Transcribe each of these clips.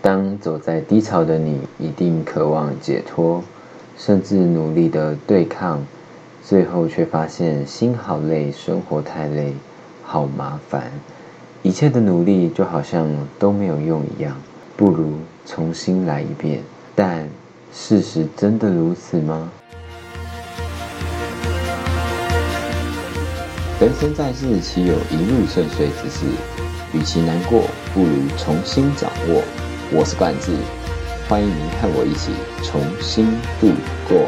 当走在低潮的你，一定渴望解脱，甚至努力的对抗，最后却发现心好累，生活太累，好麻烦，一切的努力就好像都没有用一样，不如重新来一遍。但事实真的如此吗？人生在世，岂有一路顺遂之事？与其难过，不如重新掌握。我是冠志，欢迎您和我一起重新度过。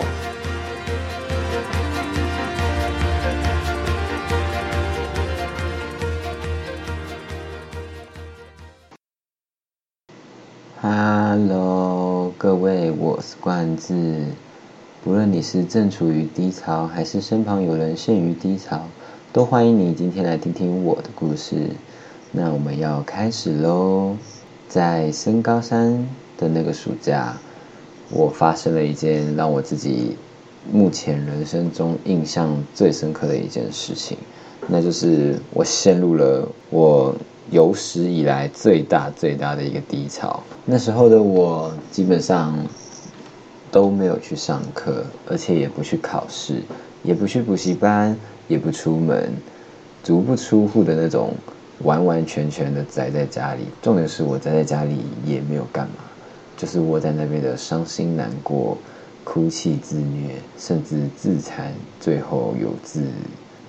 Hello，各位，我是冠志。不论你是正处于低潮，还是身旁有人陷于低潮，都欢迎你今天来听听我的故事。那我们要开始喽。在升高三的那个暑假，我发生了一件让我自己目前人生中印象最深刻的一件事情，那就是我陷入了我有史以来最大最大的一个低潮。那时候的我基本上都没有去上课，而且也不去考试，也不去补习班，也不出门，足不出户的那种。完完全全的宅在家里，重点是我宅在家里也没有干嘛，就是窝在那边的伤心难过、哭泣自虐，甚至自残，最后有自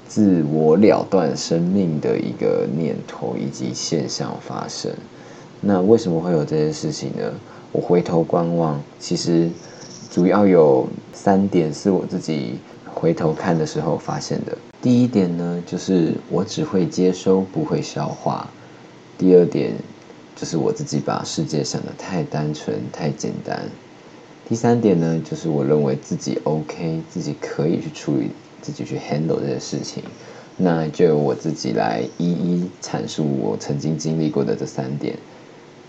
自我了断生命的一个念头以及现象发生。那为什么会有这件事情呢？我回头观望，其实主要有三点是我自己回头看的时候发现的。第一点呢，就是我只会接收，不会消化。第二点，就是我自己把世界想的太单纯、太简单。第三点呢，就是我认为自己 OK，自己可以去处理，自己去 handle 这些事情。那就由我自己来一一阐述我曾经经历过的这三点。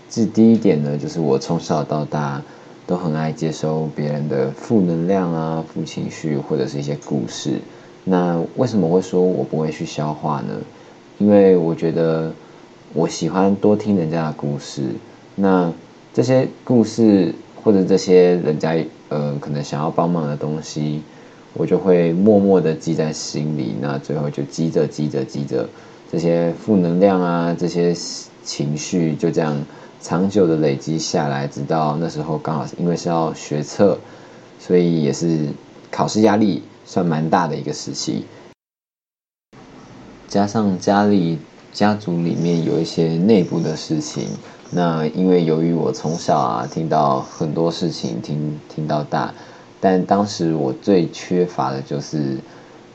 这第一点呢，就是我从小到大都很爱接收别人的负能量啊、负情绪或者是一些故事。那为什么会说我不会去消化呢？因为我觉得我喜欢多听人家的故事。那这些故事或者这些人家呃可能想要帮忙的东西，我就会默默的记在心里。那最后就积着积着积着，这些负能量啊，这些情绪就这样长久的累积下来，直到那时候刚好因为是要学测，所以也是考试压力。算蛮大的一个时期，加上家里家族里面有一些内部的事情，那因为由于我从小啊听到很多事情，听听到大，但当时我最缺乏的就是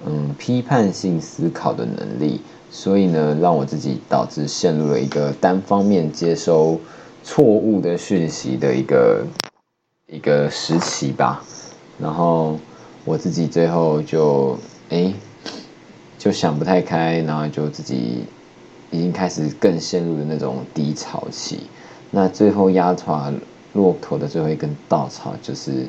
嗯批判性思考的能力，所以呢让我自己导致陷入了一个单方面接收错误的讯息的一个一个时期吧，然后。我自己最后就哎，就想不太开，然后就自己已经开始更陷入了那种低潮期。那最后压垮骆驼的最后一根稻草就是，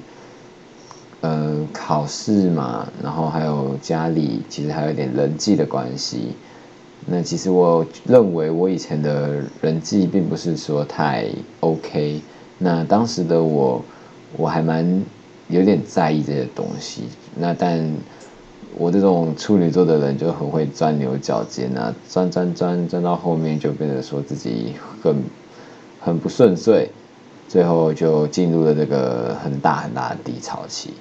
呃，考试嘛，然后还有家里其实还有点人际的关系。那其实我认为我以前的人际并不是说太 OK。那当时的我，我还蛮。有点在意这些东西，那但我这种处女座的人就很会钻牛角尖啊，钻钻钻钻到后面就变得说自己很很不顺遂，最后就进入了这个很大很大的低潮期。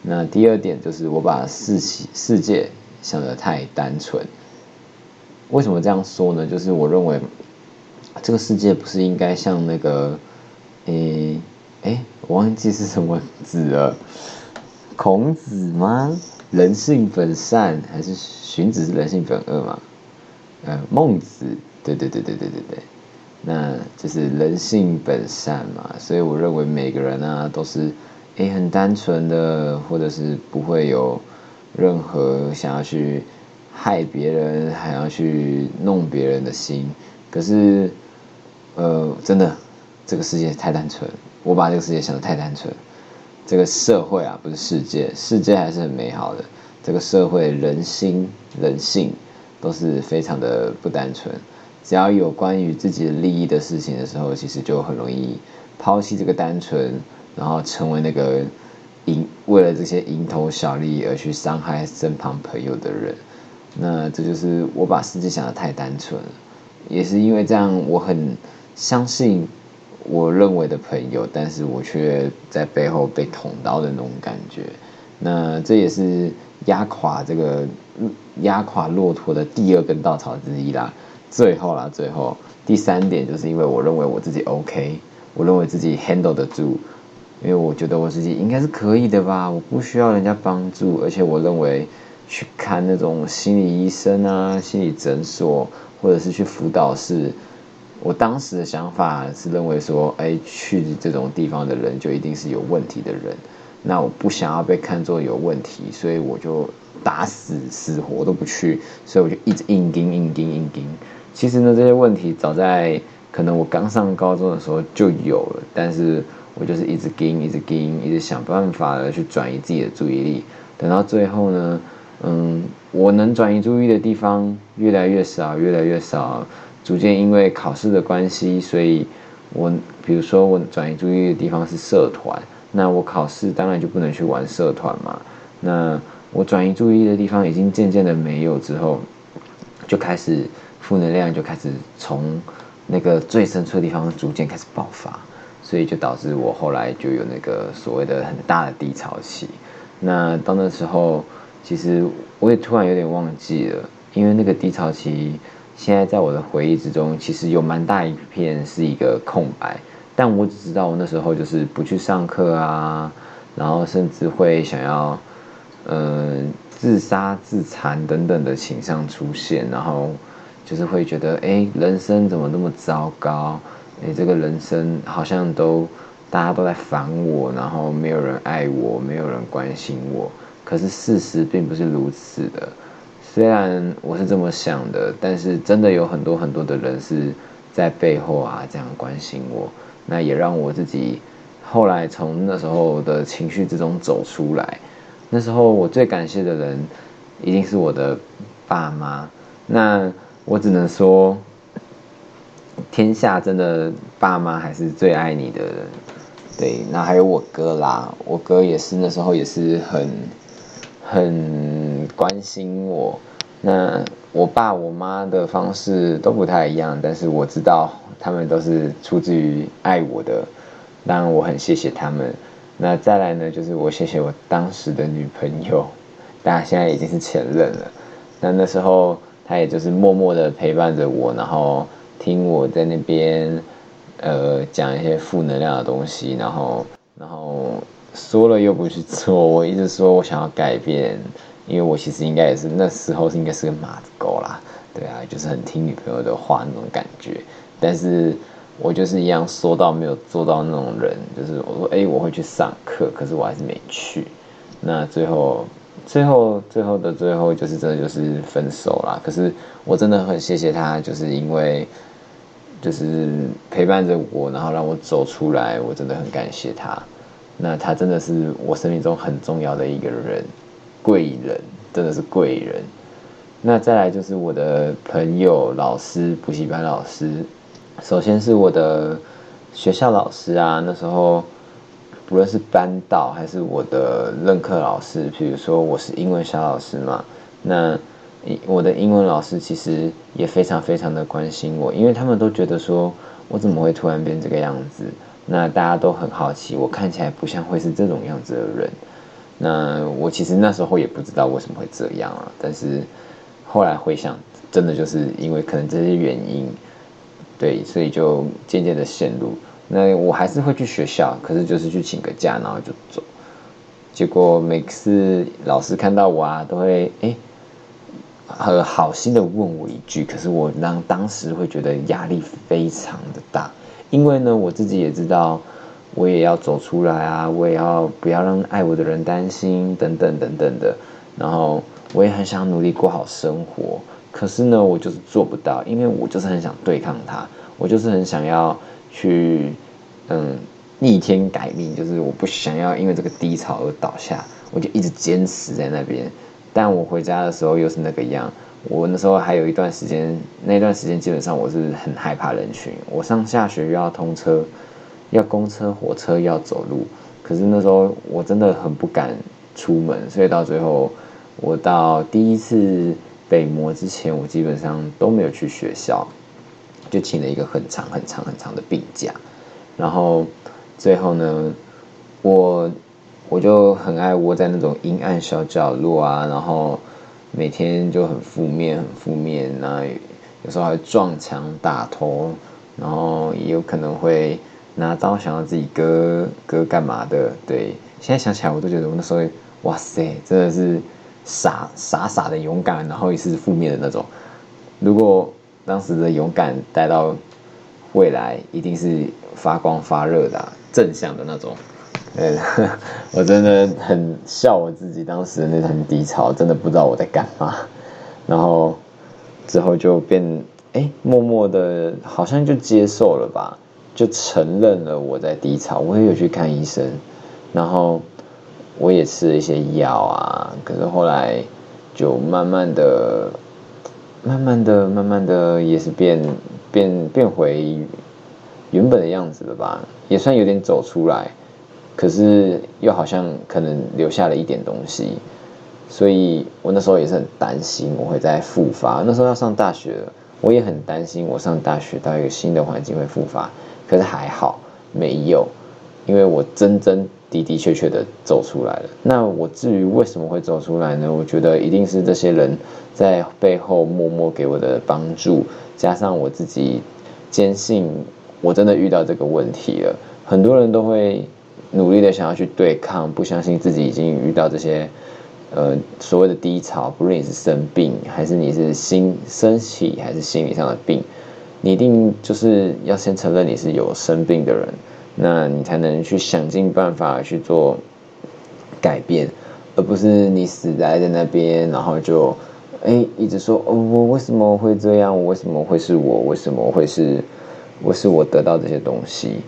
那第二点就是我把世世世界想得太单纯。为什么这样说呢？就是我认为这个世界不是应该像那个，诶。哎，我忘记是什么子了，孔子吗？人性本善，还是荀子是人性本恶嘛？呃，孟子，对对对对对对对，那就是人性本善嘛。所以我认为每个人啊都是哎很单纯的，或者是不会有任何想要去害别人，还要去弄别人的心。可是，呃，真的，这个世界太单纯。我把这个世界想的太单纯，这个社会啊，不是世界，世界还是很美好的。这个社会人心、人性都是非常的不单纯。只要有关于自己的利益的事情的时候，其实就很容易抛弃这个单纯，然后成为那个蝇为了这些蝇头小利而去伤害身旁朋友的人。那这就是我把世界想的太单纯了，也是因为这样，我很相信我认为的朋友，但是我却在背后被捅刀的那种感觉。那这也是压垮这个压垮骆驼的第二根稻草之一啦。最后啦，最后第三点就是因为我认为我自己 OK，我认为自己 handle 得住，因为我觉得我自己应该是可以的吧，我不需要人家帮助，而且我认为。去看那种心理医生啊、心理诊所，或者是去辅导室。我当时的想法是认为说，哎，去这种地方的人就一定是有问题的人。那我不想要被看作有问题，所以我就打死死活都不去。所以我就一直硬盯、硬盯、硬盯。其实呢，这些问题早在可能我刚上高中的时候就有了，但是我就是一直盯、一直盯、一直想办法的去转移自己的注意力。等到最后呢？嗯，我能转移注意的地方越来越少，越来越少。逐渐因为考试的关系，所以我比如说我转移注意的地方是社团，那我考试当然就不能去玩社团嘛。那我转移注意的地方已经渐渐的没有之后，就开始负能量就开始从那个最深处的地方逐渐开始爆发，所以就导致我后来就有那个所谓的很大的低潮期。那到那时候。其实我也突然有点忘记了，因为那个低潮期，现在在我的回忆之中，其实有蛮大一片是一个空白。但我只知道我那时候就是不去上课啊，然后甚至会想要，嗯，自杀、自残等等的倾向出现，然后就是会觉得，哎，人生怎么那么糟糕？哎，这个人生好像都大家都在烦我，然后没有人爱我，没有人关心我。可是事实并不是如此的，虽然我是这么想的，但是真的有很多很多的人是在背后啊这样关心我，那也让我自己后来从那时候的情绪之中走出来。那时候我最感谢的人一定是我的爸妈，那我只能说，天下真的爸妈还是最爱你的人。对，那还有我哥啦，我哥也是那时候也是很。很关心我，那我爸我妈的方式都不太一样，但是我知道他们都是出自于爱我的，当然我很谢谢他们。那再来呢，就是我谢谢我当时的女朋友，当然现在已经是前任了。那那时候她也就是默默的陪伴着我，然后听我在那边呃讲一些负能量的东西，然后然后。说了又不去做，我一直说我想要改变，因为我其实应该也是那时候是应该是个马子狗啦，对啊，就是很听女朋友的话那种感觉。但是我就是一样说到没有做到那种人，就是我说哎我会去上课，可是我还是没去。那最后最后最后的最后就是真的就是分手啦。可是我真的很谢谢他，就是因为就是陪伴着我，然后让我走出来，我真的很感谢他。那他真的是我生命中很重要的一个人，贵人，真的是贵人。那再来就是我的朋友、老师、补习班老师。首先是我的学校老师啊，那时候不论是班导还是我的任课老师，比如说我是英文小老师嘛，那我的英文老师其实也非常非常的关心我，因为他们都觉得说我怎么会突然变这个样子。那大家都很好奇，我看起来不像会是这种样子的人。那我其实那时候也不知道为什么会这样啊。但是后来回想，真的就是因为可能这些原因，对，所以就渐渐的陷入。那我还是会去学校，可是就是去请个假，然后就走。结果每次老师看到我啊，都会哎，很好心的问我一句，可是我让当时会觉得压力非常的大。因为呢，我自己也知道，我也要走出来啊，我也要不要让爱我的人担心，等等等等的。然后我也很想努力过好生活，可是呢，我就是做不到，因为我就是很想对抗他，我就是很想要去，嗯，逆天改命，就是我不想要因为这个低潮而倒下，我就一直坚持在那边。但我回家的时候又是那个样。我那时候还有一段时间，那段时间基本上我是很害怕人群。我上下学又要通车，要公车、火车，要走路。可是那时候我真的很不敢出门，所以到最后，我到第一次北模之前，我基本上都没有去学校，就请了一个很长、很长、很长的病假。然后最后呢，我我就很爱窝在那种阴暗小角落啊，然后每天就很负面、很负面那。有时候还撞墙打头，然后也有可能会拿刀想要自己割割干嘛的。对，现在想起来我都觉得我那时候，哇塞，真的是傻傻傻的勇敢，然后也是负面的那种。如果当时的勇敢带到未来，一定是发光发热的，正向的那种。嗯，我真的很笑我自己当时的那很低潮，真的不知道我在干嘛，然后。之后就变哎，默默的，好像就接受了吧，就承认了我在低潮。我也有去看医生，然后我也吃了一些药啊。可是后来就慢慢的、慢慢的、慢慢的，也是变变变回原本的样子了吧，也算有点走出来。可是又好像可能留下了一点东西。所以我那时候也是很担心我会再复发。那时候要上大学了，我也很担心我上大学到一个新的环境会复发。可是还好没有，因为我真真的的确确的走出来了。那我至于为什么会走出来呢？我觉得一定是这些人在背后默默给我的帮助，加上我自己坚信我真的遇到这个问题了。很多人都会努力的想要去对抗，不相信自己已经遇到这些。呃，所谓的低潮，不论你是生病，还是你是心身体，还是心理上的病，你一定就是要先承认你是有生病的人，那你才能去想尽办法去做改变，而不是你死在在那边，然后就哎一直说哦，我为什么会这样？我为什么会是我？为什么会是我？是我得到这些东西？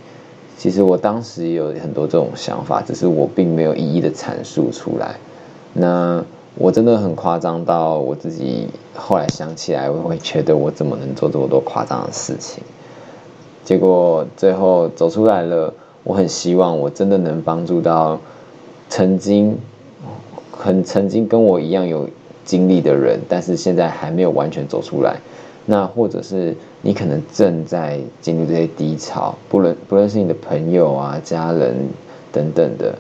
其实我当时也有很多这种想法，只是我并没有一一的阐述出来。那我真的很夸张到我自己后来想起来，我会觉得我怎么能做这么多夸张的事情？结果最后走出来了，我很希望我真的能帮助到曾经很曾经跟我一样有经历的人，但是现在还没有完全走出来。那或者是你可能正在经历这些低潮，不论不论是你的朋友啊、家人等等的。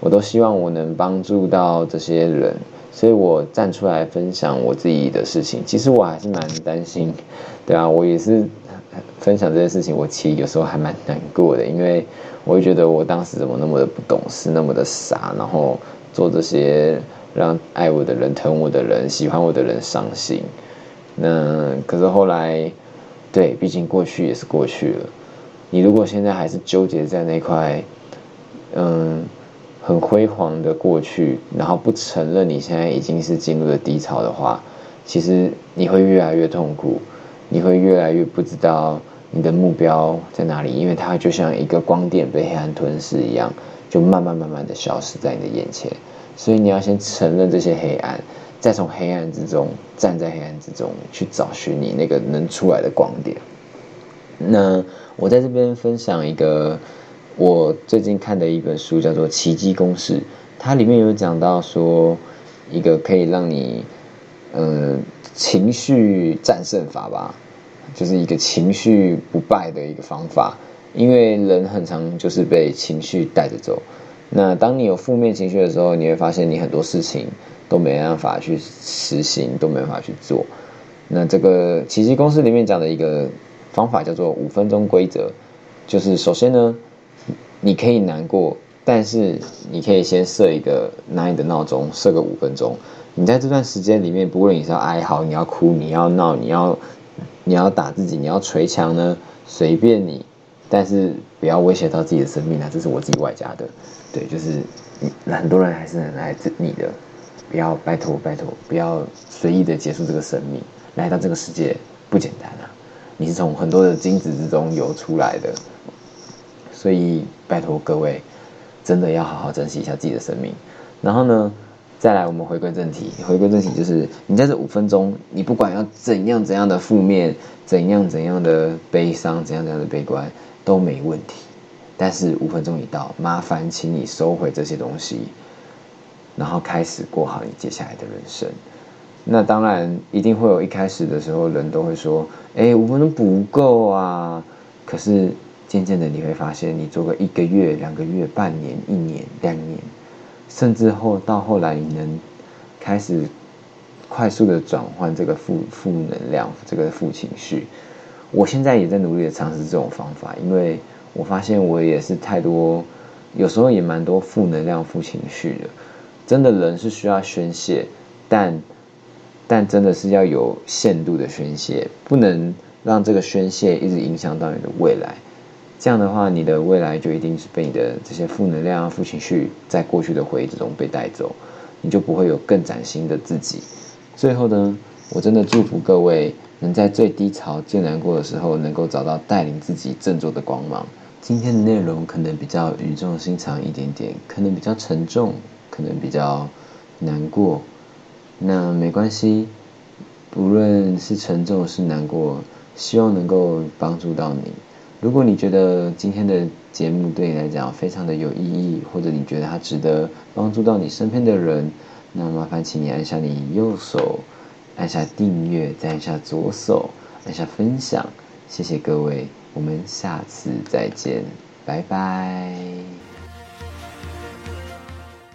我都希望我能帮助到这些人，所以我站出来分享我自己的事情。其实我还是蛮担心，对啊，我也是分享这件事情。我其实有时候还蛮难过的，因为我会觉得我当时怎么那么的不懂事，那么的傻，然后做这些让爱我的人、疼我的人、喜欢我的人伤心。那可是后来，对，毕竟过去也是过去了。你如果现在还是纠结在那块，嗯。很辉煌的过去，然后不承认你现在已经是进入了低潮的话，其实你会越来越痛苦，你会越来越不知道你的目标在哪里，因为它就像一个光点被黑暗吞噬一样，就慢慢慢慢的消失在你的眼前。所以你要先承认这些黑暗，再从黑暗之中站在黑暗之中去找寻你那个能出来的光点。那我在这边分享一个。我最近看的一本书叫做《奇迹公式》，它里面有讲到说，一个可以让你，呃，情绪战胜法吧，就是一个情绪不败的一个方法。因为人很常就是被情绪带着走，那当你有负面情绪的时候，你会发现你很多事情都没办法去实行，都没办法去做。那这个《奇迹公式》里面讲的一个方法叫做五分钟规则，就是首先呢。你可以难过，但是你可以先设一个拿你的闹钟，设个五分钟。你在这段时间里面，不论你是要哀嚎，你要哭，你要闹，你要你要打自己，你要捶墙呢，随便你，但是不要威胁到自己的生命啊！这是我自己外加的，对，就是很多人还是很爱你的，不要拜托拜托，不要随意的结束这个生命。来到这个世界不简单啊，你是从很多的精子之中游出来的。所以，拜托各位，真的要好好珍惜一下自己的生命。然后呢，再来我们回归正题。回归正题就是，你在这五分钟，你不管要怎样怎样的负面，怎样怎样的悲伤，怎样怎样的悲观，都没问题。但是五分钟一到，麻烦请你收回这些东西，然后开始过好你接下来的人生。那当然一定会有一开始的时候，人都会说：“哎，五分钟不够啊。”可是渐渐的你会发现，你做个一个月、两个月、半年、一年、两年，甚至后到后来，你能开始快速的转换这个负负能量、这个负情绪。我现在也在努力的尝试这种方法，因为。我发现我也是太多，有时候也蛮多负能量、负情绪的。真的人是需要宣泄，但但真的是要有限度的宣泄，不能让这个宣泄一直影响到你的未来。这样的话，你的未来就一定是被你的这些负能量、负情绪在过去的回忆之中被带走，你就不会有更崭新的自己。最后呢，我真的祝福各位能在最低潮、最难过的时候，能够找到带领自己振作的光芒。今天的内容可能比较语重心长一点点，可能比较沉重，可能比较难过。那没关系，不论是沉重是难过，希望能够帮助到你。如果你觉得今天的节目对你来讲非常的有意义，或者你觉得它值得帮助到你身边的人，那麻烦请你按下你右手，按下订阅，再按下左手，按下分享。谢谢各位。我们下次再见，拜拜。